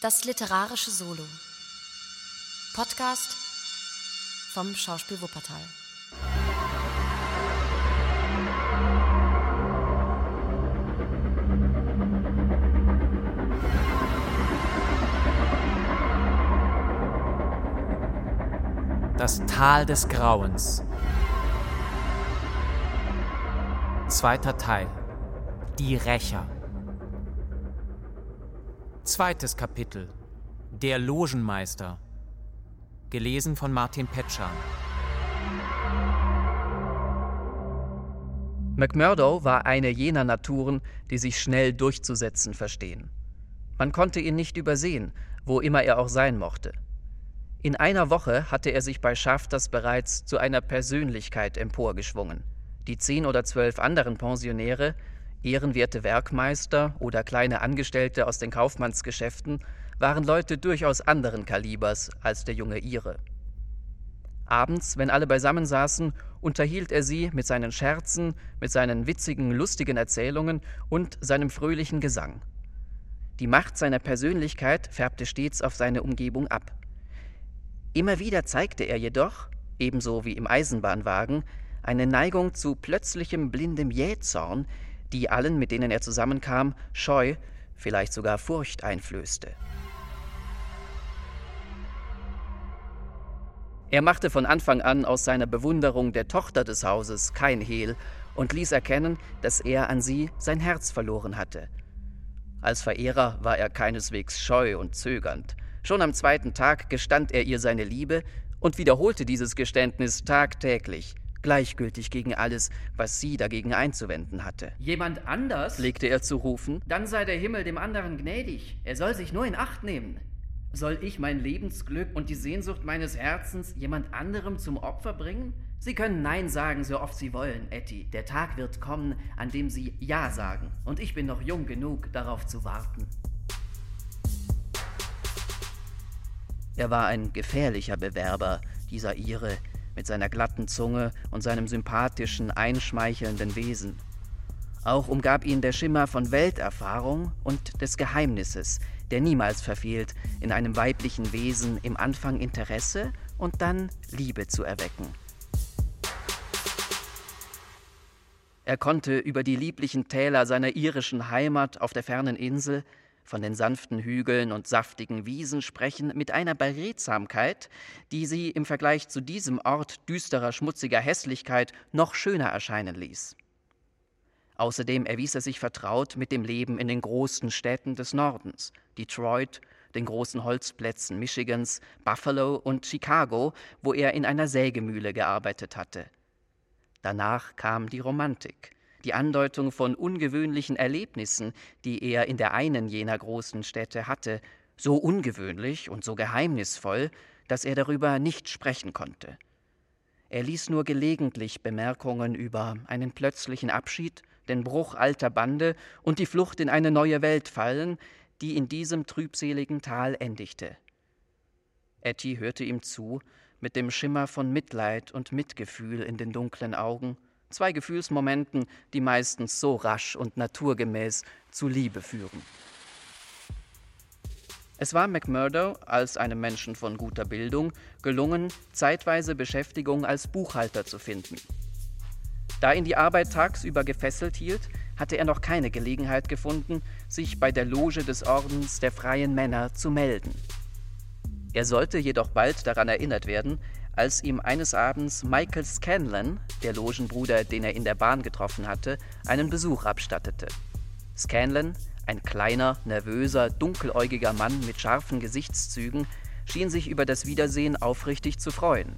Das literarische Solo. Podcast vom Schauspiel Wuppertal. Das Tal des Grauens. Zweiter Teil. Die Rächer. Zweites Kapitel. Der Logenmeister. Gelesen von Martin Petschan. McMurdo war eine jener Naturen, die sich schnell durchzusetzen verstehen. Man konnte ihn nicht übersehen, wo immer er auch sein mochte. In einer Woche hatte er sich bei Schafters bereits zu einer Persönlichkeit emporgeschwungen. Die zehn oder zwölf anderen Pensionäre, ehrenwerte Werkmeister oder kleine Angestellte aus den Kaufmannsgeschäften, waren Leute durchaus anderen Kalibers als der junge Ire. Abends, wenn alle beisammen saßen, unterhielt er sie mit seinen Scherzen, mit seinen witzigen, lustigen Erzählungen und seinem fröhlichen Gesang. Die Macht seiner Persönlichkeit färbte stets auf seine Umgebung ab. Immer wieder zeigte er jedoch, ebenso wie im Eisenbahnwagen, eine Neigung zu plötzlichem blindem Jähzorn, die allen, mit denen er zusammenkam, Scheu, vielleicht sogar Furcht einflößte. Er machte von Anfang an aus seiner Bewunderung der Tochter des Hauses kein Hehl und ließ erkennen, dass er an sie sein Herz verloren hatte. Als Verehrer war er keineswegs scheu und zögernd. Schon am zweiten Tag gestand er ihr seine Liebe und wiederholte dieses Geständnis tagtäglich, gleichgültig gegen alles, was sie dagegen einzuwenden hatte. Jemand anders? Pflegte er zu rufen. Dann sei der Himmel dem anderen gnädig. Er soll sich nur in Acht nehmen. Soll ich mein Lebensglück und die Sehnsucht meines Herzens jemand anderem zum Opfer bringen? Sie können Nein sagen, so oft Sie wollen, Etty. Der Tag wird kommen, an dem Sie Ja sagen. Und ich bin noch jung genug, darauf zu warten. Er war ein gefährlicher Bewerber, dieser Ire, mit seiner glatten Zunge und seinem sympathischen, einschmeichelnden Wesen. Auch umgab ihn der Schimmer von Welterfahrung und des Geheimnisses, der niemals verfehlt, in einem weiblichen Wesen im Anfang Interesse und dann Liebe zu erwecken. Er konnte über die lieblichen Täler seiner irischen Heimat auf der fernen Insel von den sanften Hügeln und saftigen Wiesen sprechen mit einer Beredsamkeit, die sie im Vergleich zu diesem Ort düsterer, schmutziger Hässlichkeit noch schöner erscheinen ließ. Außerdem erwies er sich vertraut mit dem Leben in den großen Städten des Nordens, Detroit, den großen Holzplätzen Michigans, Buffalo und Chicago, wo er in einer Sägemühle gearbeitet hatte. Danach kam die Romantik, die Andeutung von ungewöhnlichen Erlebnissen, die er in der einen jener großen Städte hatte, so ungewöhnlich und so geheimnisvoll, dass er darüber nicht sprechen konnte. Er ließ nur gelegentlich Bemerkungen über einen plötzlichen Abschied, den Bruch alter Bande und die Flucht in eine neue Welt fallen, die in diesem trübseligen Tal endigte. Etty hörte ihm zu, mit dem Schimmer von Mitleid und Mitgefühl in den dunklen Augen, zwei Gefühlsmomenten, die meistens so rasch und naturgemäß zu Liebe führen. Es war McMurdo, als einem Menschen von guter Bildung, gelungen, zeitweise Beschäftigung als Buchhalter zu finden. Da ihn die Arbeit tagsüber gefesselt hielt, hatte er noch keine Gelegenheit gefunden, sich bei der Loge des Ordens der freien Männer zu melden. Er sollte jedoch bald daran erinnert werden, als ihm eines Abends Michael Scanlon, der Logenbruder, den er in der Bahn getroffen hatte, einen Besuch abstattete. Scanlon, ein kleiner, nervöser, dunkeläugiger Mann mit scharfen Gesichtszügen, schien sich über das Wiedersehen aufrichtig zu freuen.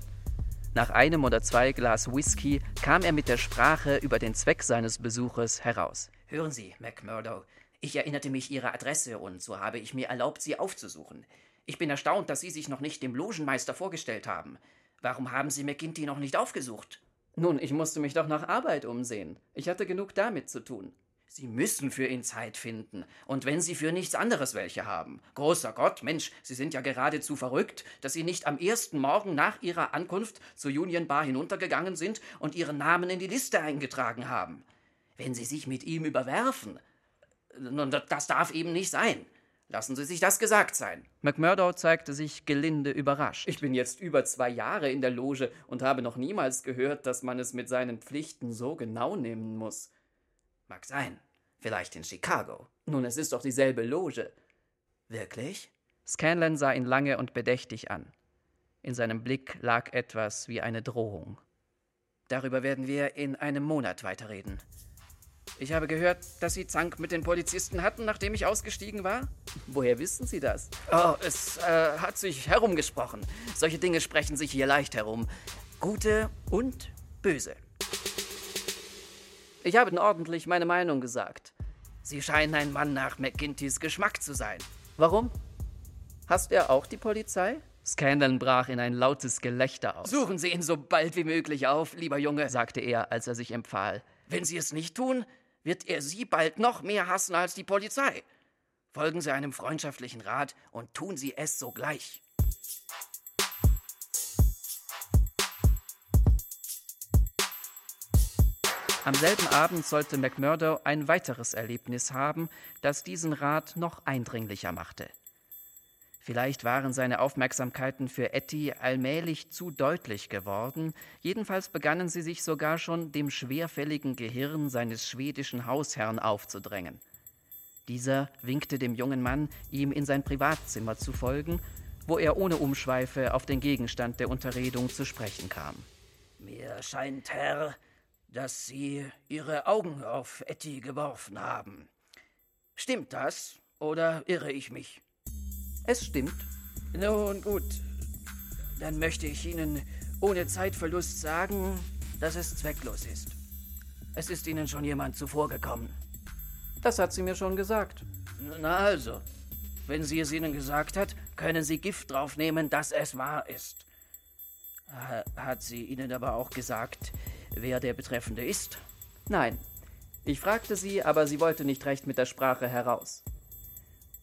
Nach einem oder zwei Glas Whisky kam er mit der Sprache über den Zweck seines Besuches heraus. Hören Sie, McMurdo, ich erinnerte mich Ihrer Adresse und so habe ich mir erlaubt, Sie aufzusuchen. Ich bin erstaunt, dass Sie sich noch nicht dem Logenmeister vorgestellt haben. Warum haben Sie McGinty noch nicht aufgesucht? Nun, ich musste mich doch nach Arbeit umsehen. Ich hatte genug damit zu tun. Sie müssen für ihn Zeit finden. Und wenn Sie für nichts anderes welche haben. Großer Gott, Mensch, Sie sind ja geradezu verrückt, dass Sie nicht am ersten Morgen nach Ihrer Ankunft zur Union Bar hinuntergegangen sind und Ihren Namen in die Liste eingetragen haben. Wenn Sie sich mit ihm überwerfen. Nun, das darf eben nicht sein. Lassen Sie sich das gesagt sein. McMurdo zeigte sich gelinde überrascht. Ich bin jetzt über zwei Jahre in der Loge und habe noch niemals gehört, dass man es mit seinen Pflichten so genau nehmen muss. Mag sein. Vielleicht in Chicago. Nun, es ist doch dieselbe Loge. Wirklich? Scanlan sah ihn lange und bedächtig an. In seinem Blick lag etwas wie eine Drohung. Darüber werden wir in einem Monat weiterreden. Ich habe gehört, dass Sie Zank mit den Polizisten hatten, nachdem ich ausgestiegen war. Woher wissen Sie das? Oh, es äh, hat sich herumgesprochen. Solche Dinge sprechen sich hier leicht herum. Gute und böse. Ich habe Ihnen ordentlich meine Meinung gesagt. Sie scheinen ein Mann nach McGintys Geschmack zu sein. Warum? Hast er auch die Polizei? Scandal brach in ein lautes Gelächter aus. Suchen Sie ihn so bald wie möglich auf, lieber Junge, sagte er, als er sich empfahl. Wenn Sie es nicht tun, wird er Sie bald noch mehr hassen als die Polizei. Folgen Sie einem freundschaftlichen Rat und tun Sie es sogleich. Am selben Abend sollte McMurdo ein weiteres Erlebnis haben, das diesen Rat noch eindringlicher machte. Vielleicht waren seine Aufmerksamkeiten für Etty allmählich zu deutlich geworden, jedenfalls begannen sie sich sogar schon dem schwerfälligen Gehirn seines schwedischen Hausherrn aufzudrängen. Dieser winkte dem jungen Mann, ihm in sein Privatzimmer zu folgen, wo er ohne Umschweife auf den Gegenstand der Unterredung zu sprechen kam. Mir scheint, Herr, dass Sie Ihre Augen auf Etty geworfen haben. Stimmt das oder irre ich mich? Es stimmt. Nun gut, dann möchte ich Ihnen ohne Zeitverlust sagen, dass es zwecklos ist. Es ist Ihnen schon jemand zuvorgekommen. Das hat sie mir schon gesagt. Na also, wenn sie es Ihnen gesagt hat, können Sie Gift draufnehmen, dass es wahr ist. Hat sie Ihnen aber auch gesagt, wer der Betreffende ist? Nein. Ich fragte sie, aber sie wollte nicht recht mit der Sprache heraus.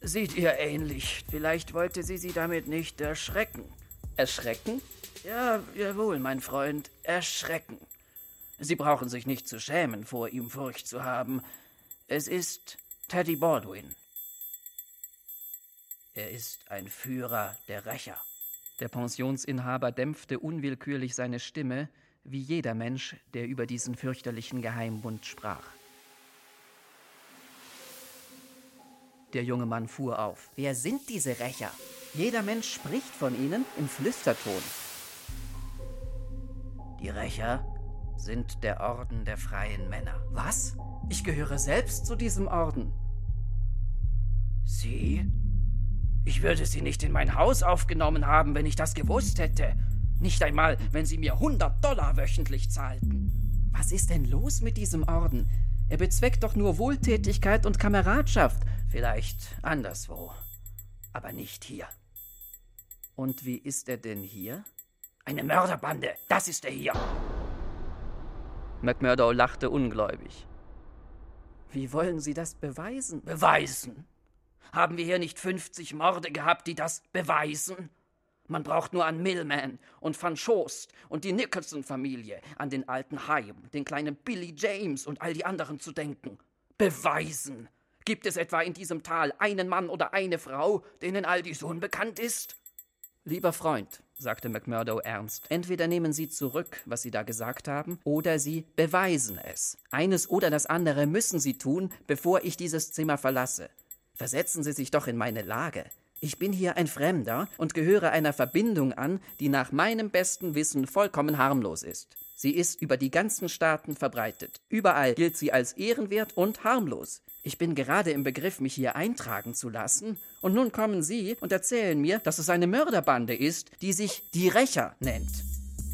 Sieht ihr ähnlich. Vielleicht wollte sie sie damit nicht erschrecken. Erschrecken? Ja, jawohl, mein Freund, erschrecken. Sie brauchen sich nicht zu schämen, vor ihm Furcht zu haben. Es ist Teddy Baldwin. Er ist ein Führer der Rächer. Der Pensionsinhaber dämpfte unwillkürlich seine Stimme, wie jeder Mensch, der über diesen fürchterlichen Geheimbund sprach. Der junge Mann fuhr auf. Wer sind diese Rächer? Jeder Mensch spricht von ihnen im Flüsterton. Die Rächer sind der Orden der freien Männer. Was? Ich gehöre selbst zu diesem Orden. Sie? Ich würde Sie nicht in mein Haus aufgenommen haben, wenn ich das gewusst hätte. Nicht einmal, wenn Sie mir 100 Dollar wöchentlich zahlten. Was ist denn los mit diesem Orden? Er bezweckt doch nur Wohltätigkeit und Kameradschaft. Vielleicht anderswo, aber nicht hier. Und wie ist er denn hier? Eine Mörderbande, das ist er hier. McMurdo lachte ungläubig. Wie wollen Sie das beweisen? Beweisen? Haben wir hier nicht 50 Morde gehabt, die das beweisen? Man braucht nur an Millman und Van Schost und die Nicholson-Familie, an den alten Haim, den kleinen Billy James und all die anderen zu denken. Beweisen! Gibt es etwa in diesem Tal einen Mann oder eine Frau, denen all dies unbekannt ist? Lieber Freund, sagte McMurdo ernst, entweder nehmen Sie zurück, was Sie da gesagt haben, oder Sie beweisen es. Eines oder das andere müssen Sie tun, bevor ich dieses Zimmer verlasse. Versetzen Sie sich doch in meine Lage. Ich bin hier ein Fremder und gehöre einer Verbindung an, die nach meinem besten Wissen vollkommen harmlos ist. Sie ist über die ganzen Staaten verbreitet. Überall gilt sie als ehrenwert und harmlos. Ich bin gerade im Begriff, mich hier eintragen zu lassen, und nun kommen Sie und erzählen mir, dass es eine Mörderbande ist, die sich die Rächer nennt.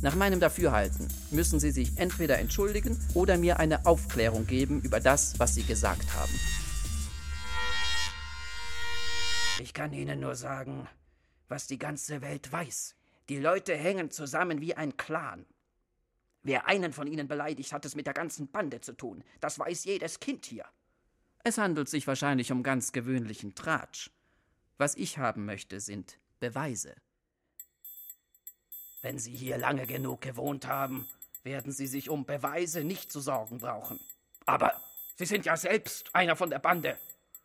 Nach meinem Dafürhalten müssen Sie sich entweder entschuldigen oder mir eine Aufklärung geben über das, was Sie gesagt haben. Ich kann Ihnen nur sagen, was die ganze Welt weiß. Die Leute hängen zusammen wie ein Clan. Wer einen von ihnen beleidigt, hat es mit der ganzen Bande zu tun. Das weiß jedes Kind hier. Es handelt sich wahrscheinlich um ganz gewöhnlichen Tratsch. Was ich haben möchte, sind Beweise. Wenn Sie hier lange genug gewohnt haben, werden Sie sich um Beweise nicht zu sorgen brauchen. Aber Sie sind ja selbst einer von der Bande.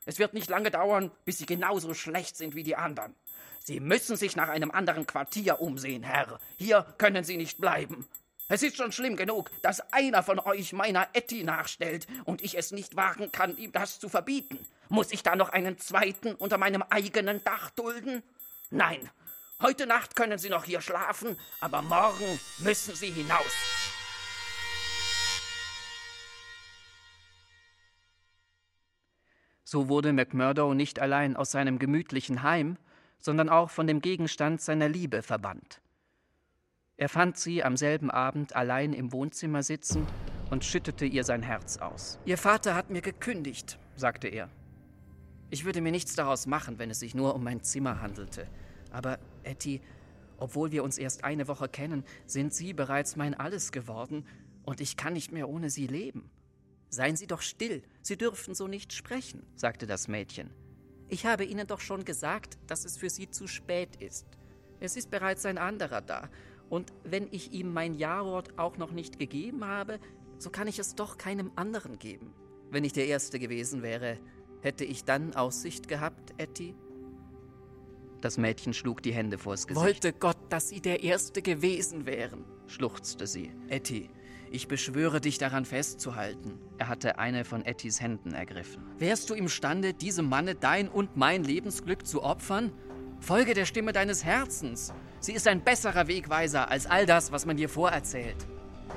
Es wird nicht lange dauern, bis Sie genauso schlecht sind wie die anderen. Sie müssen sich nach einem anderen Quartier umsehen, Herr. Hier können Sie nicht bleiben. Es ist schon schlimm genug, dass einer von euch meiner Etty nachstellt und ich es nicht wagen kann, ihm das zu verbieten. Muss ich da noch einen zweiten unter meinem eigenen Dach dulden? Nein. Heute Nacht können Sie noch hier schlafen, aber morgen müssen Sie hinaus. So wurde McMurdo nicht allein aus seinem gemütlichen Heim, sondern auch von dem Gegenstand seiner Liebe verbannt. Er fand sie am selben Abend allein im Wohnzimmer sitzen und schüttete ihr sein Herz aus. Ihr Vater hat mir gekündigt, sagte er. Ich würde mir nichts daraus machen, wenn es sich nur um mein Zimmer handelte. Aber, Etty, obwohl wir uns erst eine Woche kennen, sind Sie bereits mein Alles geworden und ich kann nicht mehr ohne Sie leben. Seien Sie doch still, Sie dürfen so nicht sprechen, sagte das Mädchen. Ich habe Ihnen doch schon gesagt, dass es für Sie zu spät ist. Es ist bereits ein anderer da, und wenn ich ihm mein Ja-Wort auch noch nicht gegeben habe, so kann ich es doch keinem anderen geben. Wenn ich der Erste gewesen wäre, hätte ich dann Aussicht gehabt, Etty? Das Mädchen schlug die Hände vors Gesicht. Wollte Gott, dass Sie der Erste gewesen wären, schluchzte sie. Etty, ich beschwöre dich daran festzuhalten. Er hatte eine von Ettys Händen ergriffen. Wärst du imstande, diesem Manne dein und mein Lebensglück zu opfern? Folge der Stimme deines Herzens. Sie ist ein besserer Wegweiser als all das, was man dir vorerzählt.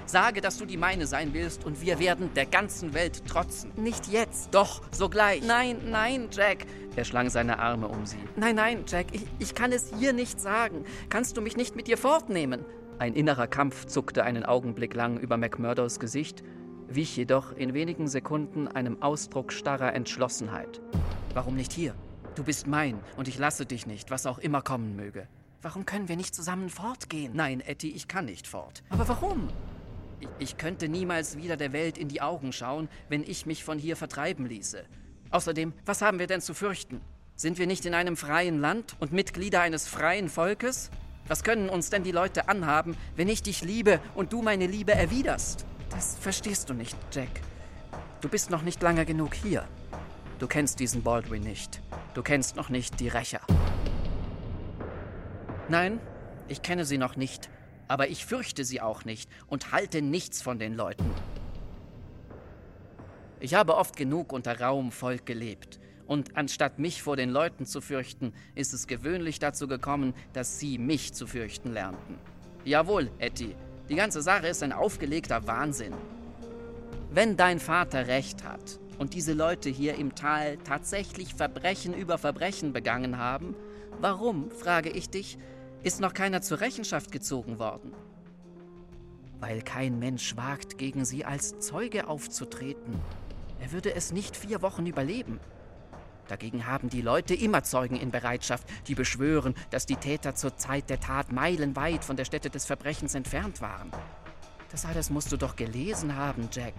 Sage, dass du die meine sein willst und wir werden der ganzen Welt trotzen. Nicht jetzt. Doch, sogleich. Nein, nein, Jack. Er schlang seine Arme um sie. Nein, nein, Jack, ich, ich kann es hier nicht sagen. Kannst du mich nicht mit dir fortnehmen? Ein innerer Kampf zuckte einen Augenblick lang über McMurdos Gesicht, wich jedoch in wenigen Sekunden einem Ausdruck starrer Entschlossenheit. Warum nicht hier? Du bist mein und ich lasse dich nicht, was auch immer kommen möge. Warum können wir nicht zusammen fortgehen? Nein, Etty, ich kann nicht fort. Aber warum? Ich, ich könnte niemals wieder der Welt in die Augen schauen, wenn ich mich von hier vertreiben ließe. Außerdem, was haben wir denn zu fürchten? Sind wir nicht in einem freien Land und Mitglieder eines freien Volkes? Was können uns denn die Leute anhaben, wenn ich dich liebe und du meine Liebe erwiderst? Das verstehst du nicht, Jack. Du bist noch nicht lange genug hier. Du kennst diesen Baldwin nicht. Du kennst noch nicht die Rächer. Nein, ich kenne sie noch nicht, aber ich fürchte sie auch nicht und halte nichts von den Leuten. Ich habe oft genug unter rauem Volk gelebt, und anstatt mich vor den Leuten zu fürchten, ist es gewöhnlich dazu gekommen, dass sie mich zu fürchten lernten. Jawohl, Etty, die ganze Sache ist ein aufgelegter Wahnsinn. Wenn dein Vater recht hat und diese Leute hier im Tal tatsächlich Verbrechen über Verbrechen begangen haben, warum, frage ich dich, ist noch keiner zur Rechenschaft gezogen worden. Weil kein Mensch wagt, gegen sie als Zeuge aufzutreten. Er würde es nicht vier Wochen überleben. Dagegen haben die Leute immer Zeugen in Bereitschaft, die beschwören, dass die Täter zur Zeit der Tat meilenweit von der Stätte des Verbrechens entfernt waren. Das alles musst du doch gelesen haben, Jack.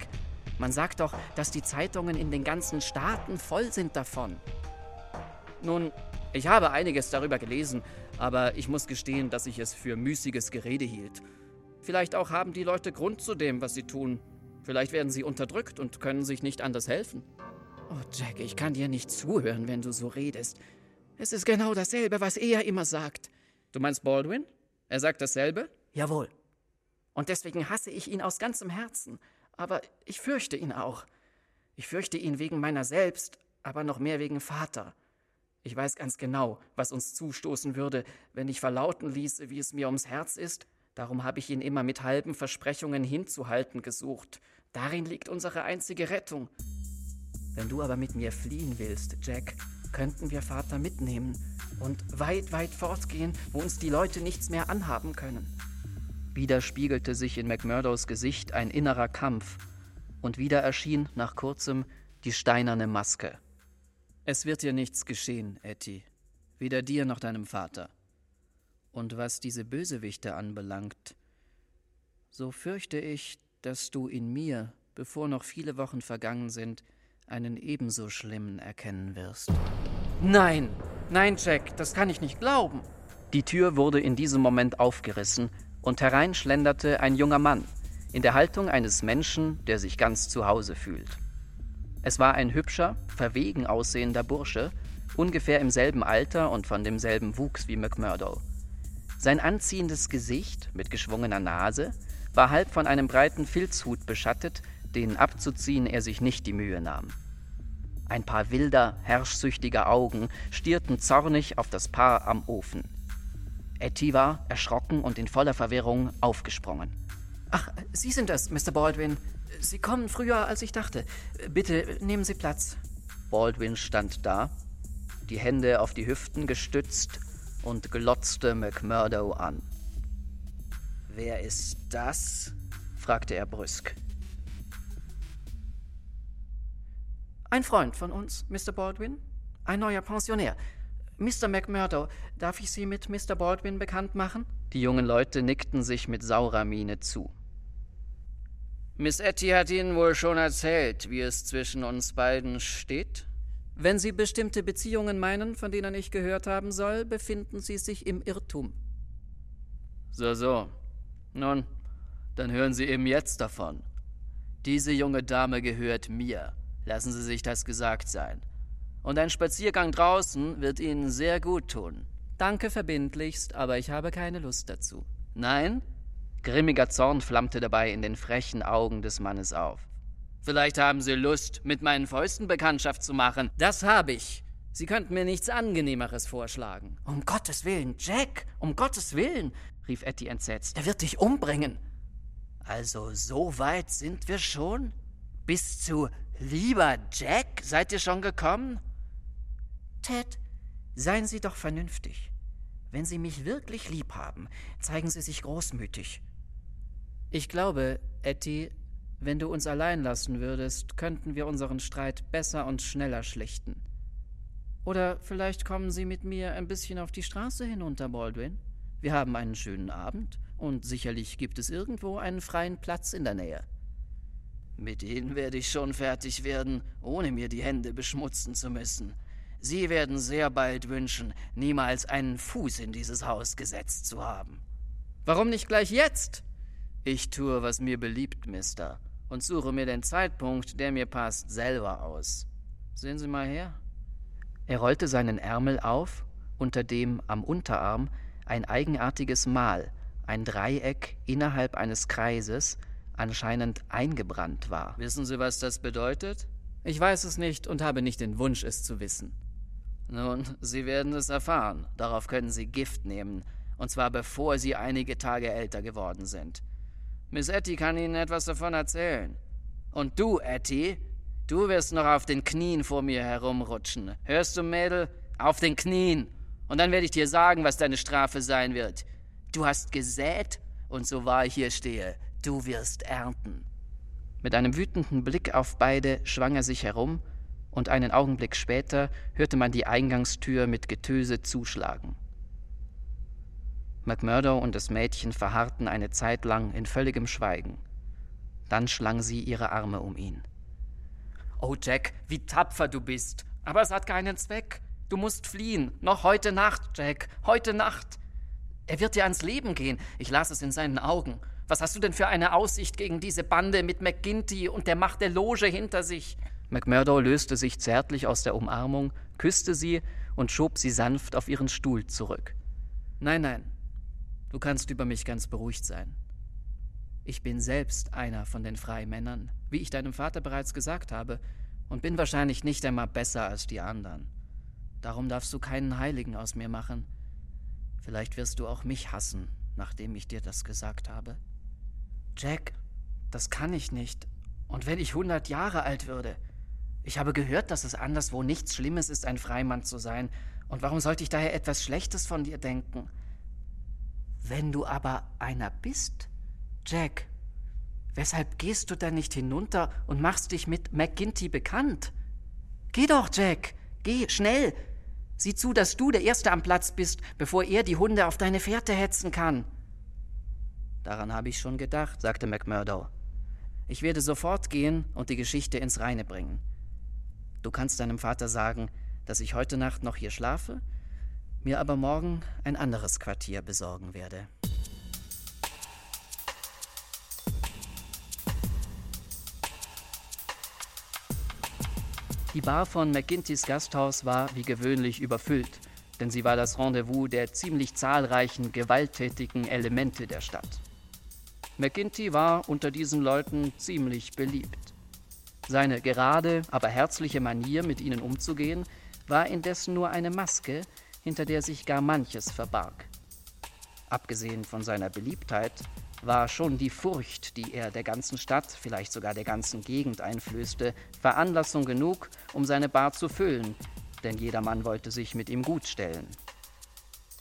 Man sagt doch, dass die Zeitungen in den ganzen Staaten voll sind davon. Nun, ich habe einiges darüber gelesen, aber ich muss gestehen, dass ich es für müßiges Gerede hielt. Vielleicht auch haben die Leute Grund zu dem, was sie tun. Vielleicht werden sie unterdrückt und können sich nicht anders helfen. Oh, Jack, ich kann dir nicht zuhören, wenn du so redest. Es ist genau dasselbe, was er immer sagt. Du meinst Baldwin? Er sagt dasselbe? Jawohl. Und deswegen hasse ich ihn aus ganzem Herzen. Aber ich fürchte ihn auch. Ich fürchte ihn wegen meiner selbst, aber noch mehr wegen Vater. Ich weiß ganz genau, was uns zustoßen würde, wenn ich verlauten ließe, wie es mir ums Herz ist. Darum habe ich ihn immer mit halben Versprechungen hinzuhalten gesucht. Darin liegt unsere einzige Rettung. Wenn du aber mit mir fliehen willst, Jack, könnten wir Vater mitnehmen und weit, weit fortgehen, wo uns die Leute nichts mehr anhaben können. Wieder spiegelte sich in McMurdos Gesicht ein innerer Kampf, und wieder erschien nach kurzem die steinerne Maske. Es wird dir nichts geschehen, Etty. Weder dir noch deinem Vater. Und was diese Bösewichte anbelangt, so fürchte ich, dass du in mir, bevor noch viele Wochen vergangen sind, einen ebenso schlimmen erkennen wirst. Nein, nein, Jack, das kann ich nicht glauben. Die Tür wurde in diesem Moment aufgerissen und herein schlenderte ein junger Mann, in der Haltung eines Menschen, der sich ganz zu Hause fühlt. Es war ein hübscher, verwegen aussehender Bursche, ungefähr im selben Alter und von demselben Wuchs wie McMurdo. Sein anziehendes Gesicht mit geschwungener Nase war halb von einem breiten Filzhut beschattet, den abzuziehen er sich nicht die Mühe nahm. Ein paar wilder, herrschsüchtiger Augen stierten zornig auf das Paar am Ofen. Etty war, erschrocken und in voller Verwirrung, aufgesprungen. Ach, Sie sind es, Mr. Baldwin. Sie kommen früher, als ich dachte. Bitte nehmen Sie Platz. Baldwin stand da, die Hände auf die Hüften gestützt und glotzte McMurdo an. Wer ist das? fragte er brüsk. Ein Freund von uns, Mr. Baldwin. Ein neuer Pensionär. Mr. McMurdo, darf ich Sie mit Mr. Baldwin bekannt machen? Die jungen Leute nickten sich mit saurer Miene zu. Miss Etty hat Ihnen wohl schon erzählt, wie es zwischen uns beiden steht? Wenn Sie bestimmte Beziehungen meinen, von denen ich gehört haben soll, befinden Sie sich im Irrtum. So, so. Nun, dann hören Sie eben jetzt davon. Diese junge Dame gehört mir. Lassen Sie sich das gesagt sein. Und ein Spaziergang draußen wird Ihnen sehr gut tun. Danke verbindlichst, aber ich habe keine Lust dazu. Nein? Grimmiger Zorn flammte dabei in den frechen Augen des Mannes auf. Vielleicht haben Sie Lust, mit meinen Fäusten Bekanntschaft zu machen. Das habe ich. Sie könnten mir nichts Angenehmeres vorschlagen. Um Gottes Willen, Jack, um Gottes Willen, rief Etty entsetzt. Er wird dich umbringen. Also so weit sind wir schon? Bis zu lieber Jack seid ihr schon gekommen? Ted, seien Sie doch vernünftig. Wenn Sie mich wirklich lieb haben, zeigen Sie sich großmütig. Ich glaube, Etty, wenn du uns allein lassen würdest, könnten wir unseren Streit besser und schneller schlichten. Oder vielleicht kommen Sie mit mir ein bisschen auf die Straße hinunter, Baldwin. Wir haben einen schönen Abend und sicherlich gibt es irgendwo einen freien Platz in der Nähe. Mit Ihnen werde ich schon fertig werden, ohne mir die Hände beschmutzen zu müssen. Sie werden sehr bald wünschen, niemals einen Fuß in dieses Haus gesetzt zu haben. Warum nicht gleich jetzt? Ich tue, was mir beliebt, Mister, und suche mir den Zeitpunkt, der mir passt, selber aus. Sehen Sie mal her. Er rollte seinen Ärmel auf, unter dem am Unterarm ein eigenartiges Mal, ein Dreieck innerhalb eines Kreises, anscheinend eingebrannt war. Wissen Sie, was das bedeutet? Ich weiß es nicht und habe nicht den Wunsch, es zu wissen. Nun, Sie werden es erfahren. Darauf können Sie Gift nehmen, und zwar bevor Sie einige Tage älter geworden sind. Miss Etty kann Ihnen etwas davon erzählen. Und du, Etty, du wirst noch auf den Knien vor mir herumrutschen. Hörst du, Mädel? Auf den Knien. Und dann werde ich dir sagen, was deine Strafe sein wird. Du hast gesät, und so wahr ich hier stehe, du wirst ernten. Mit einem wütenden Blick auf beide schwang er sich herum, und einen Augenblick später hörte man die Eingangstür mit Getöse zuschlagen. McMurdo und das Mädchen verharrten eine Zeit lang in völligem Schweigen. Dann schlang sie ihre Arme um ihn. Oh, Jack, wie tapfer du bist. Aber es hat keinen Zweck. Du musst fliehen. Noch heute Nacht, Jack. Heute Nacht. Er wird dir ans Leben gehen. Ich las es in seinen Augen. Was hast du denn für eine Aussicht gegen diese Bande mit McGinty und der Macht der Loge hinter sich? McMurdo löste sich zärtlich aus der Umarmung, küsste sie und schob sie sanft auf ihren Stuhl zurück. Nein, nein, du kannst über mich ganz beruhigt sein. Ich bin selbst einer von den Freimännern, wie ich deinem Vater bereits gesagt habe, und bin wahrscheinlich nicht einmal besser als die anderen. Darum darfst du keinen Heiligen aus mir machen. Vielleicht wirst du auch mich hassen, nachdem ich dir das gesagt habe. Jack, das kann ich nicht. Und wenn ich hundert Jahre alt würde, ich habe gehört, dass es anderswo nichts Schlimmes ist, ein Freimann zu sein. Und warum sollte ich daher etwas Schlechtes von dir denken? Wenn du aber einer bist, Jack, weshalb gehst du dann nicht hinunter und machst dich mit McGinty bekannt? Geh doch, Jack, geh, schnell. Sieh zu, dass du der Erste am Platz bist, bevor er die Hunde auf deine Fährte hetzen kann. Daran habe ich schon gedacht, sagte McMurdo. Ich werde sofort gehen und die Geschichte ins Reine bringen. Du kannst deinem Vater sagen, dass ich heute Nacht noch hier schlafe, mir aber morgen ein anderes Quartier besorgen werde. Die Bar von McGintys Gasthaus war wie gewöhnlich überfüllt, denn sie war das Rendezvous der ziemlich zahlreichen gewalttätigen Elemente der Stadt. McGinty war unter diesen Leuten ziemlich beliebt. Seine gerade, aber herzliche Manier, mit ihnen umzugehen, war indessen nur eine Maske, hinter der sich gar manches verbarg. Abgesehen von seiner Beliebtheit war schon die Furcht, die er der ganzen Stadt, vielleicht sogar der ganzen Gegend einflößte, Veranlassung genug, um seine Bar zu füllen, denn jedermann wollte sich mit ihm gutstellen.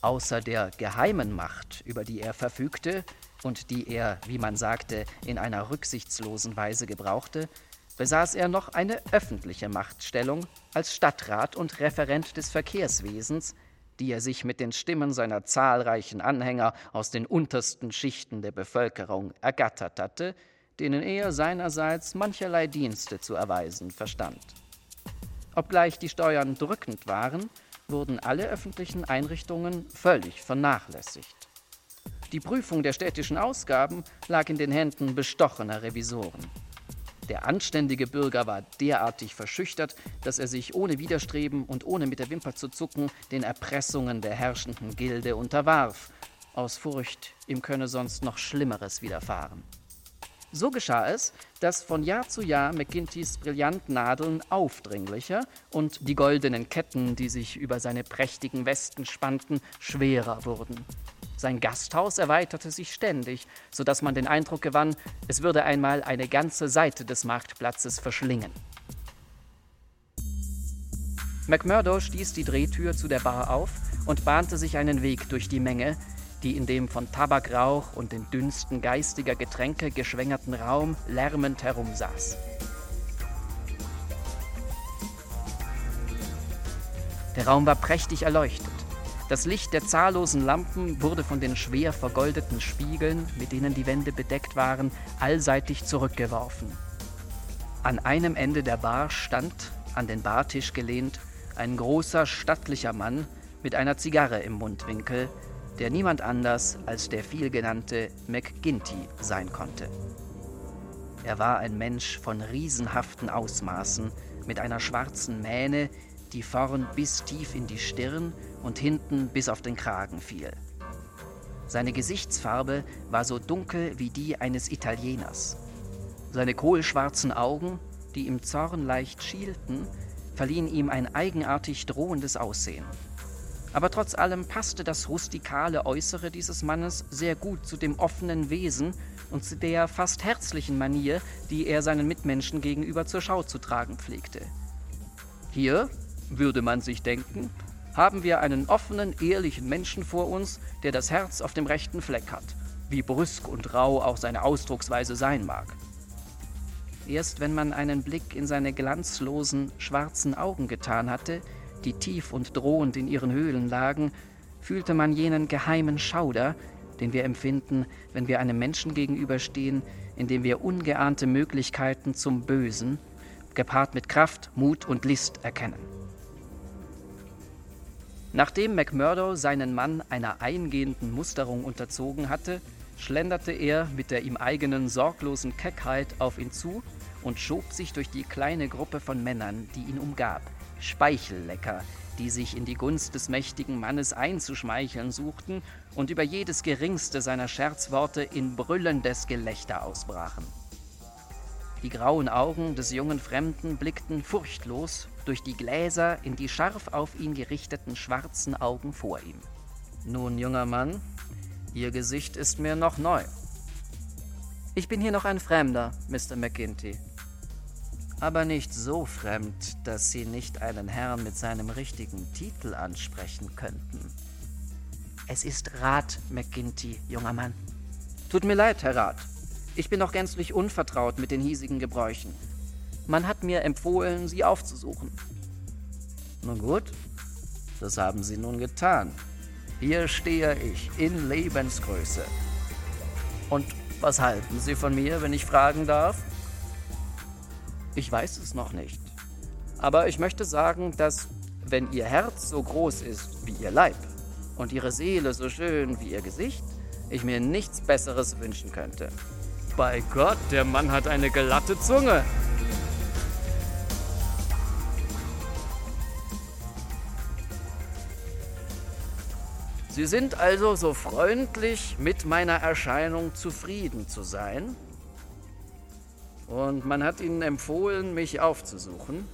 Außer der geheimen Macht, über die er verfügte und die er, wie man sagte, in einer rücksichtslosen Weise gebrauchte, besaß er noch eine öffentliche Machtstellung als Stadtrat und Referent des Verkehrswesens, die er sich mit den Stimmen seiner zahlreichen Anhänger aus den untersten Schichten der Bevölkerung ergattert hatte, denen er seinerseits mancherlei Dienste zu erweisen verstand. Obgleich die Steuern drückend waren, wurden alle öffentlichen Einrichtungen völlig vernachlässigt. Die Prüfung der städtischen Ausgaben lag in den Händen bestochener Revisoren. Der anständige Bürger war derartig verschüchtert, dass er sich ohne Widerstreben und ohne mit der Wimper zu zucken den Erpressungen der herrschenden Gilde unterwarf, aus Furcht, ihm könne sonst noch Schlimmeres widerfahren. So geschah es, dass von Jahr zu Jahr McGintys Brillantnadeln aufdringlicher und die goldenen Ketten, die sich über seine prächtigen Westen spannten, schwerer wurden. Sein Gasthaus erweiterte sich ständig, so dass man den Eindruck gewann, es würde einmal eine ganze Seite des Marktplatzes verschlingen. McMurdo stieß die Drehtür zu der Bar auf und bahnte sich einen Weg durch die Menge, die in dem von Tabakrauch und den Dünsten geistiger Getränke geschwängerten Raum lärmend herumsaß. Der Raum war prächtig erleuchtet. Das Licht der zahllosen Lampen wurde von den schwer vergoldeten Spiegeln, mit denen die Wände bedeckt waren, allseitig zurückgeworfen. An einem Ende der Bar stand, an den Bartisch gelehnt, ein großer, stattlicher Mann mit einer Zigarre im Mundwinkel, der niemand anders als der vielgenannte McGinty sein konnte. Er war ein Mensch von riesenhaften Ausmaßen, mit einer schwarzen Mähne, die vorn bis tief in die Stirn und hinten bis auf den Kragen fiel. Seine Gesichtsfarbe war so dunkel wie die eines Italieners. Seine kohlschwarzen Augen, die im Zorn leicht schielten, verliehen ihm ein eigenartig drohendes Aussehen. Aber trotz allem passte das rustikale Äußere dieses Mannes sehr gut zu dem offenen Wesen und zu der fast herzlichen Manier, die er seinen Mitmenschen gegenüber zur Schau zu tragen pflegte. Hier, würde man sich denken, haben wir einen offenen, ehrlichen Menschen vor uns, der das Herz auf dem rechten Fleck hat, wie brüsk und rau auch seine Ausdrucksweise sein mag. Erst wenn man einen Blick in seine glanzlosen, schwarzen Augen getan hatte, die tief und drohend in ihren Höhlen lagen, fühlte man jenen geheimen Schauder, den wir empfinden, wenn wir einem Menschen gegenüberstehen, in dem wir ungeahnte Möglichkeiten zum Bösen, gepaart mit Kraft, Mut und List erkennen. Nachdem McMurdo seinen Mann einer eingehenden Musterung unterzogen hatte, schlenderte er mit der ihm eigenen sorglosen Keckheit auf ihn zu und schob sich durch die kleine Gruppe von Männern, die ihn umgab, Speichellecker, die sich in die Gunst des mächtigen Mannes einzuschmeicheln suchten und über jedes geringste seiner Scherzworte in brüllendes Gelächter ausbrachen. Die grauen Augen des jungen Fremden blickten furchtlos durch die Gläser in die scharf auf ihn gerichteten schwarzen Augen vor ihm. Nun, junger Mann, Ihr Gesicht ist mir noch neu. Ich bin hier noch ein Fremder, Mr. McGinty. Aber nicht so fremd, dass Sie nicht einen Herrn mit seinem richtigen Titel ansprechen könnten. Es ist Rat, McGinty, junger Mann. Tut mir leid, Herr Rat. Ich bin noch gänzlich unvertraut mit den hiesigen Gebräuchen. Man hat mir empfohlen, sie aufzusuchen. Nun gut, das haben Sie nun getan. Hier stehe ich in Lebensgröße. Und was halten Sie von mir, wenn ich fragen darf? Ich weiß es noch nicht. Aber ich möchte sagen, dass, wenn Ihr Herz so groß ist wie Ihr Leib und Ihre Seele so schön wie Ihr Gesicht, ich mir nichts Besseres wünschen könnte. Bei Gott, der Mann hat eine glatte Zunge. Sie sind also so freundlich, mit meiner Erscheinung zufrieden zu sein? Und man hat Ihnen empfohlen, mich aufzusuchen?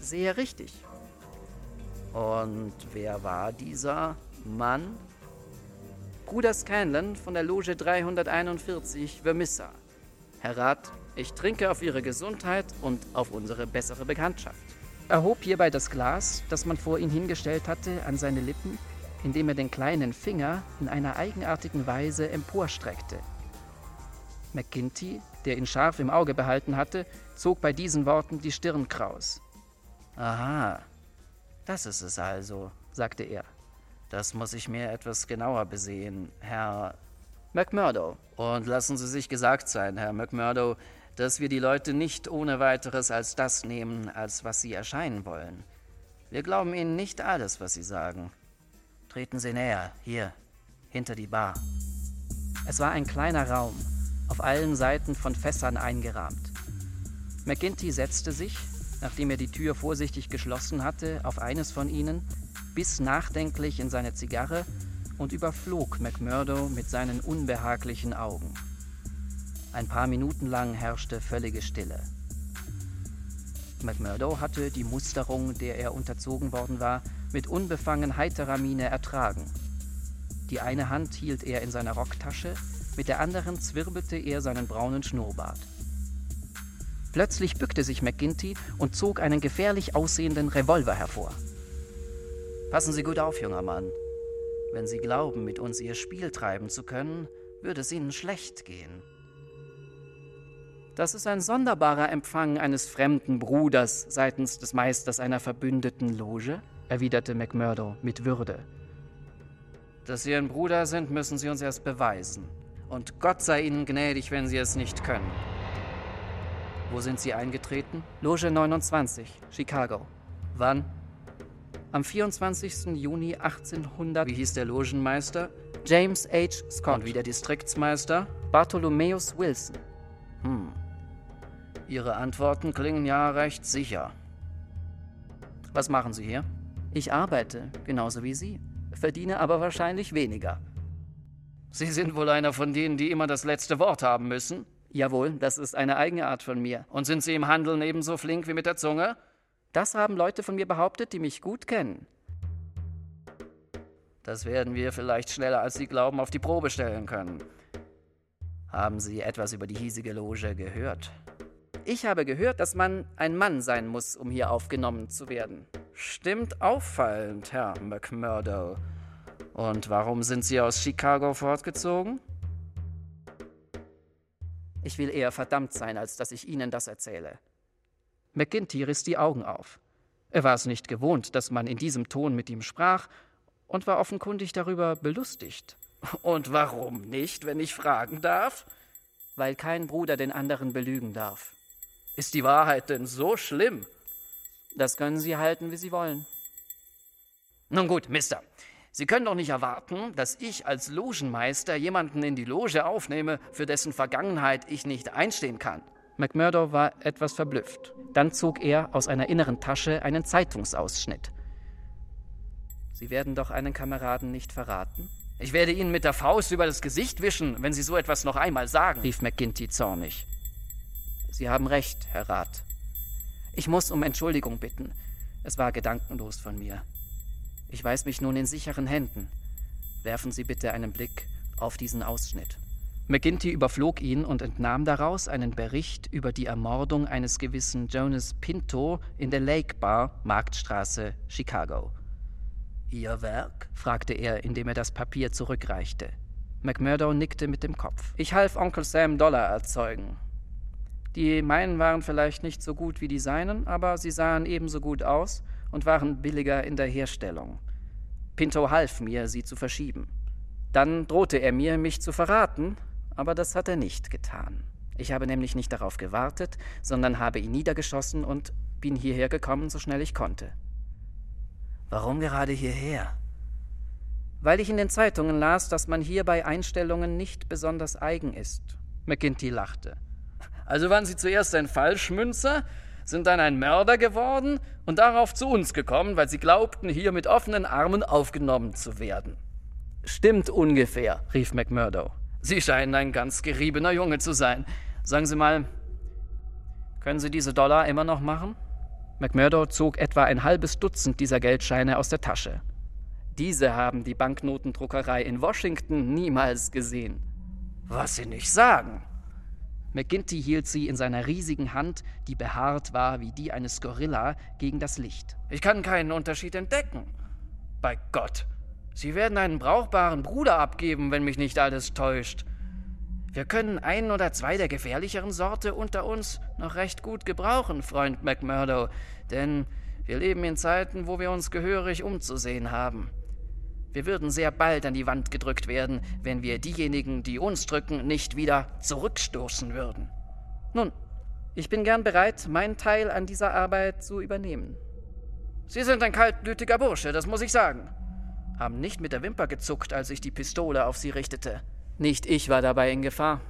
Sehr richtig. Und wer war dieser Mann? Bruder Scanlon von der Loge 341 Vermissa. Herr Rat, ich trinke auf Ihre Gesundheit und auf unsere bessere Bekanntschaft. Er hob hierbei das Glas, das man vor ihn hingestellt hatte, an seine Lippen, indem er den kleinen Finger in einer eigenartigen Weise emporstreckte. McGinty, der ihn scharf im Auge behalten hatte, zog bei diesen Worten die Stirn kraus. Aha, das ist es also, sagte er. Das muss ich mir etwas genauer besehen, Herr McMurdo. Und lassen Sie sich gesagt sein, Herr McMurdo, dass wir die Leute nicht ohne weiteres als das nehmen, als was sie erscheinen wollen. Wir glauben ihnen nicht alles, was sie sagen. Treten Sie näher, hier, hinter die Bar. Es war ein kleiner Raum, auf allen Seiten von Fässern eingerahmt. McGinty setzte sich, nachdem er die Tür vorsichtig geschlossen hatte, auf eines von ihnen, biss nachdenklich in seine Zigarre und überflog McMurdo mit seinen unbehaglichen Augen. Ein paar Minuten lang herrschte völlige Stille. McMurdo hatte die Musterung, der er unterzogen worden war, mit unbefangen heiterer Miene ertragen. Die eine Hand hielt er in seiner Rocktasche, mit der anderen zwirbelte er seinen braunen Schnurrbart. Plötzlich bückte sich McGinty und zog einen gefährlich aussehenden Revolver hervor. Passen Sie gut auf, junger Mann. Wenn Sie glauben, mit uns Ihr Spiel treiben zu können, würde es Ihnen schlecht gehen. Das ist ein sonderbarer Empfang eines fremden Bruders seitens des Meisters einer verbündeten Loge, erwiderte McMurdo mit Würde. Dass Sie ein Bruder sind, müssen Sie uns erst beweisen. Und Gott sei Ihnen gnädig, wenn Sie es nicht können. Wo sind Sie eingetreten? Loge 29, Chicago. Wann? Am 24. Juni 1800. Wie hieß der Logenmeister? James H. Scott. Und wie der Distriktsmeister? Bartholomäus Wilson. Hm. Ihre Antworten klingen ja recht sicher. Was machen Sie hier? Ich arbeite, genauso wie Sie, verdiene aber wahrscheinlich weniger. Sie sind wohl einer von denen, die immer das letzte Wort haben müssen? Jawohl, das ist eine eigene Art von mir. Und sind Sie im Handeln ebenso flink wie mit der Zunge? Das haben Leute von mir behauptet, die mich gut kennen. Das werden wir vielleicht schneller, als Sie glauben, auf die Probe stellen können. Haben Sie etwas über die hiesige Loge gehört? Ich habe gehört, dass man ein Mann sein muss, um hier aufgenommen zu werden. Stimmt auffallend, Herr McMurdo. Und warum sind Sie aus Chicago fortgezogen? Ich will eher verdammt sein, als dass ich Ihnen das erzähle. McGinty riss die Augen auf. Er war es nicht gewohnt, dass man in diesem Ton mit ihm sprach und war offenkundig darüber belustigt. Und warum nicht, wenn ich fragen darf? Weil kein Bruder den anderen belügen darf. Ist die Wahrheit denn so schlimm? Das können Sie halten, wie Sie wollen. Nun gut, Mister. Sie können doch nicht erwarten, dass ich als Logenmeister jemanden in die Loge aufnehme, für dessen Vergangenheit ich nicht einstehen kann. McMurdo war etwas verblüfft. Dann zog er aus einer inneren Tasche einen Zeitungsausschnitt. Sie werden doch einen Kameraden nicht verraten? Ich werde Ihnen mit der Faust über das Gesicht wischen, wenn Sie so etwas noch einmal sagen, rief McGinty zornig. Sie haben recht, Herr Rat. Ich muss um Entschuldigung bitten. Es war gedankenlos von mir. Ich weiß mich nun in sicheren Händen. Werfen Sie bitte einen Blick auf diesen Ausschnitt. McGinty überflog ihn und entnahm daraus einen Bericht über die Ermordung eines gewissen Jonas Pinto in der Lake Bar, Marktstraße, Chicago. Ihr Werk? fragte er, indem er das Papier zurückreichte. McMurdo nickte mit dem Kopf. Ich half Onkel Sam Dollar erzeugen. Die meinen waren vielleicht nicht so gut wie die seinen, aber sie sahen ebenso gut aus und waren billiger in der Herstellung. Pinto half mir, sie zu verschieben. Dann drohte er mir, mich zu verraten, aber das hat er nicht getan. Ich habe nämlich nicht darauf gewartet, sondern habe ihn niedergeschossen und bin hierher gekommen, so schnell ich konnte. Warum gerade hierher? Weil ich in den Zeitungen las, dass man hier bei Einstellungen nicht besonders eigen ist. McGinty lachte. Also waren Sie zuerst ein Falschmünzer, sind dann ein Mörder geworden und darauf zu uns gekommen, weil Sie glaubten, hier mit offenen Armen aufgenommen zu werden. Stimmt ungefähr, rief McMurdo. Sie scheinen ein ganz geriebener Junge zu sein. Sagen Sie mal, können Sie diese Dollar immer noch machen? McMurdo zog etwa ein halbes Dutzend dieser Geldscheine aus der Tasche. Diese haben die Banknotendruckerei in Washington niemals gesehen. Was Sie nicht sagen. McGinty hielt sie in seiner riesigen Hand, die behaart war wie die eines Gorilla, gegen das Licht. Ich kann keinen Unterschied entdecken. Bei Gott, Sie werden einen brauchbaren Bruder abgeben, wenn mich nicht alles täuscht. Wir können einen oder zwei der gefährlicheren Sorte unter uns noch recht gut gebrauchen, Freund McMurdo, denn wir leben in Zeiten, wo wir uns gehörig umzusehen haben. Wir würden sehr bald an die Wand gedrückt werden, wenn wir diejenigen, die uns drücken, nicht wieder zurückstoßen würden. Nun, ich bin gern bereit, meinen Teil an dieser Arbeit zu übernehmen. Sie sind ein kaltblütiger Bursche, das muss ich sagen. Haben nicht mit der Wimper gezuckt, als ich die Pistole auf sie richtete. Nicht ich war dabei in Gefahr.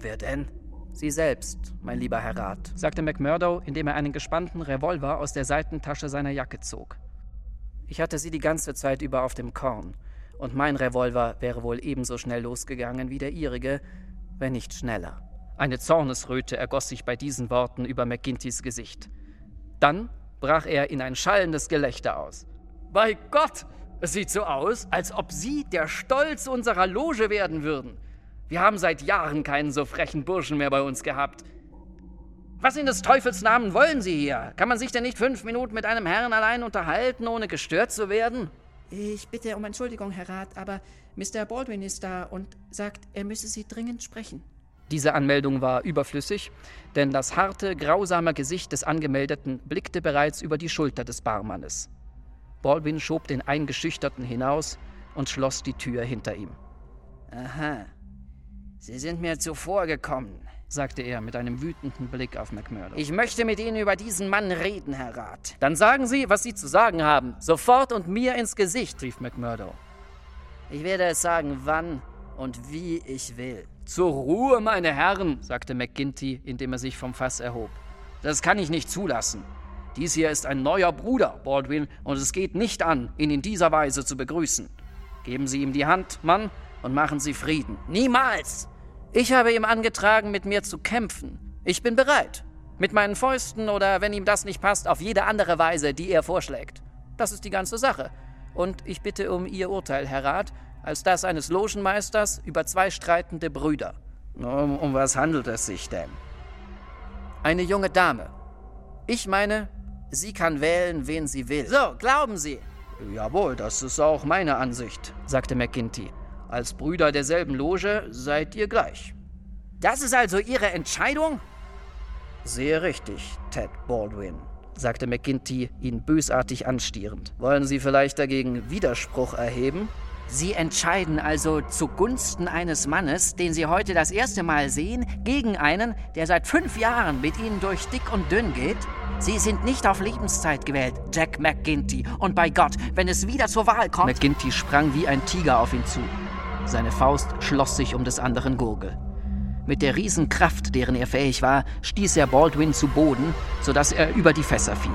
Wer denn? Sie selbst, mein lieber Herr Rat, sagte McMurdo, indem er einen gespannten Revolver aus der Seitentasche seiner Jacke zog. Ich hatte sie die ganze Zeit über auf dem Korn, und mein Revolver wäre wohl ebenso schnell losgegangen wie der ihrige, wenn nicht schneller. Eine Zornesröte ergoss sich bei diesen Worten über McGintys Gesicht. Dann brach er in ein schallendes Gelächter aus. Bei Gott, es sieht so aus, als ob Sie der Stolz unserer Loge werden würden. Wir haben seit Jahren keinen so frechen Burschen mehr bei uns gehabt. Was in des Teufels Namen wollen Sie hier? Kann man sich denn nicht fünf Minuten mit einem Herrn allein unterhalten, ohne gestört zu werden? Ich bitte um Entschuldigung, Herr Rat, aber Mr. Baldwin ist da und sagt, er müsse Sie dringend sprechen. Diese Anmeldung war überflüssig, denn das harte, grausame Gesicht des Angemeldeten blickte bereits über die Schulter des Barmannes. Baldwin schob den Eingeschüchterten hinaus und schloss die Tür hinter ihm. Aha. Sie sind mir zuvor gekommen, sagte er mit einem wütenden Blick auf McMurdo. Ich möchte mit Ihnen über diesen Mann reden, Herr Rat. Dann sagen Sie, was Sie zu sagen haben. Sofort und mir ins Gesicht, rief McMurdo. Ich werde es sagen, wann und wie ich will. Zur Ruhe, meine Herren, sagte McGinty, indem er sich vom Fass erhob. Das kann ich nicht zulassen. Dies hier ist ein neuer Bruder, Baldwin, und es geht nicht an, ihn in dieser Weise zu begrüßen. Geben Sie ihm die Hand, Mann, und machen Sie Frieden. Niemals! Ich habe ihm angetragen, mit mir zu kämpfen. Ich bin bereit. Mit meinen Fäusten oder, wenn ihm das nicht passt, auf jede andere Weise, die er vorschlägt. Das ist die ganze Sache. Und ich bitte um Ihr Urteil, Herr Rat, als das eines Logenmeisters über zwei streitende Brüder. Um, um was handelt es sich denn? Eine junge Dame. Ich meine, Sie kann wählen, wen sie will. So, glauben Sie. Jawohl, das ist auch meine Ansicht, sagte McGinty. Als Brüder derselben Loge seid ihr gleich. Das ist also Ihre Entscheidung? Sehr richtig, Ted Baldwin, sagte McGinty, ihn bösartig anstierend. Wollen Sie vielleicht dagegen Widerspruch erheben? Sie entscheiden also zugunsten eines Mannes, den Sie heute das erste Mal sehen, gegen einen, der seit fünf Jahren mit Ihnen durch dick und dünn geht? Sie sind nicht auf Lebenszeit gewählt, Jack McGinty. Und bei Gott, wenn es wieder zur Wahl kommt. McGinty sprang wie ein Tiger auf ihn zu. Seine Faust schloss sich um des anderen Gurgel. Mit der Riesenkraft, deren er fähig war, stieß er Baldwin zu Boden, sodass er über die Fässer fiel.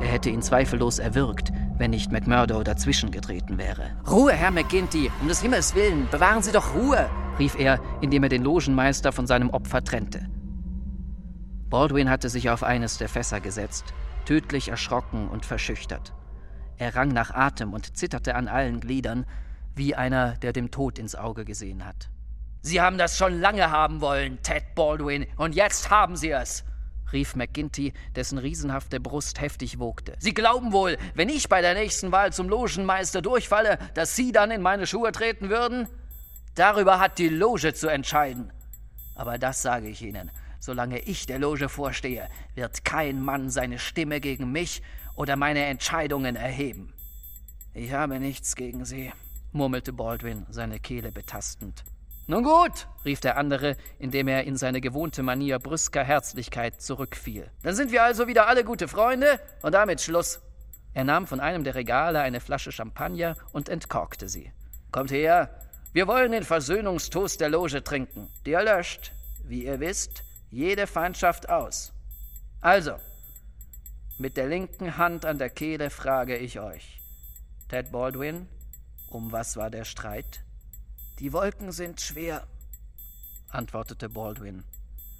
Er hätte ihn zweifellos erwürgt, wenn nicht McMurdo dazwischen getreten wäre. Ruhe, Herr McGinty, um des Himmels willen, bewahren Sie doch Ruhe, rief er, indem er den Logenmeister von seinem Opfer trennte. Baldwin hatte sich auf eines der Fässer gesetzt, tödlich erschrocken und verschüchtert. Er rang nach Atem und zitterte an allen Gliedern, wie einer, der dem Tod ins Auge gesehen hat. Sie haben das schon lange haben wollen, Ted Baldwin, und jetzt haben Sie es, rief McGinty, dessen riesenhafte Brust heftig wogte. Sie glauben wohl, wenn ich bei der nächsten Wahl zum Logenmeister durchfalle, dass Sie dann in meine Schuhe treten würden? Darüber hat die Loge zu entscheiden. Aber das sage ich Ihnen. Solange ich der Loge vorstehe, wird kein Mann seine Stimme gegen mich oder meine Entscheidungen erheben. Ich habe nichts gegen Sie, murmelte Baldwin, seine Kehle betastend. Nun gut, rief der andere, indem er in seine gewohnte Manier brüsker Herzlichkeit zurückfiel. Dann sind wir also wieder alle gute Freunde und damit Schluss. Er nahm von einem der Regale eine Flasche Champagner und entkorkte sie. Kommt her, wir wollen den Versöhnungstoast der Loge trinken. Der löscht, wie ihr wisst, jede Feindschaft aus. Also, mit der linken Hand an der Kehle frage ich euch, Ted Baldwin Um was war der Streit? Die Wolken sind schwer, antwortete Baldwin.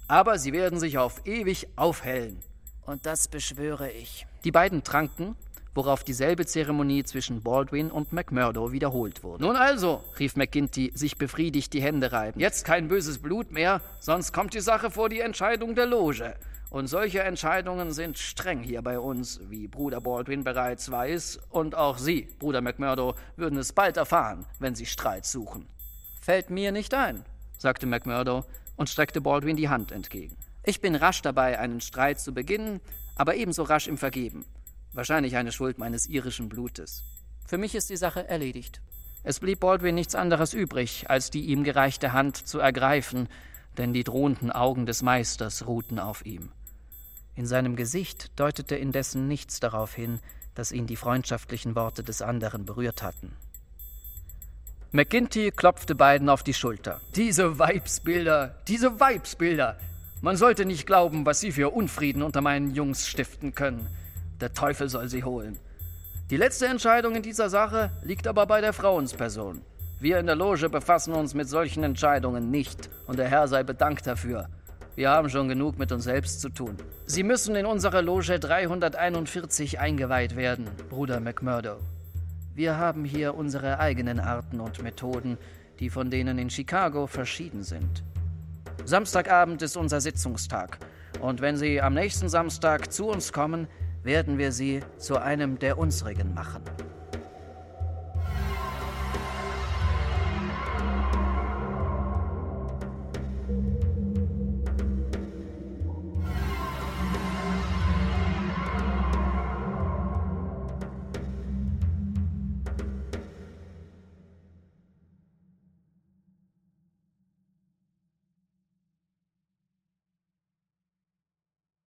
Aber sie werden sich auf ewig aufhellen. Und das beschwöre ich. Die beiden tranken, worauf dieselbe Zeremonie zwischen Baldwin und McMurdo wiederholt wurde. Nun also, rief McGinty, sich befriedigt die Hände reibend. Jetzt kein böses Blut mehr, sonst kommt die Sache vor die Entscheidung der Loge. Und solche Entscheidungen sind streng hier bei uns, wie Bruder Baldwin bereits weiß, und auch Sie, Bruder McMurdo, würden es bald erfahren, wenn Sie Streit suchen. Fällt mir nicht ein, sagte McMurdo und streckte Baldwin die Hand entgegen. Ich bin rasch dabei, einen Streit zu beginnen, aber ebenso rasch im Vergeben. Wahrscheinlich eine Schuld meines irischen Blutes. Für mich ist die Sache erledigt. Es blieb Baldwin nichts anderes übrig, als die ihm gereichte Hand zu ergreifen, denn die drohenden Augen des Meisters ruhten auf ihm. In seinem Gesicht deutete indessen nichts darauf hin, dass ihn die freundschaftlichen Worte des anderen berührt hatten. McGinty klopfte beiden auf die Schulter. Diese Weibsbilder, diese Weibsbilder. Man sollte nicht glauben, was sie für Unfrieden unter meinen Jungs stiften können. Der Teufel soll sie holen. Die letzte Entscheidung in dieser Sache liegt aber bei der Frauensperson. Wir in der Loge befassen uns mit solchen Entscheidungen nicht, und der Herr sei bedankt dafür. Wir haben schon genug mit uns selbst zu tun. Sie müssen in unsere Loge 341 eingeweiht werden, Bruder McMurdo. Wir haben hier unsere eigenen Arten und Methoden, die von denen in Chicago verschieden sind. Samstagabend ist unser Sitzungstag, und wenn Sie am nächsten Samstag zu uns kommen, werden wir Sie zu einem der unsrigen machen.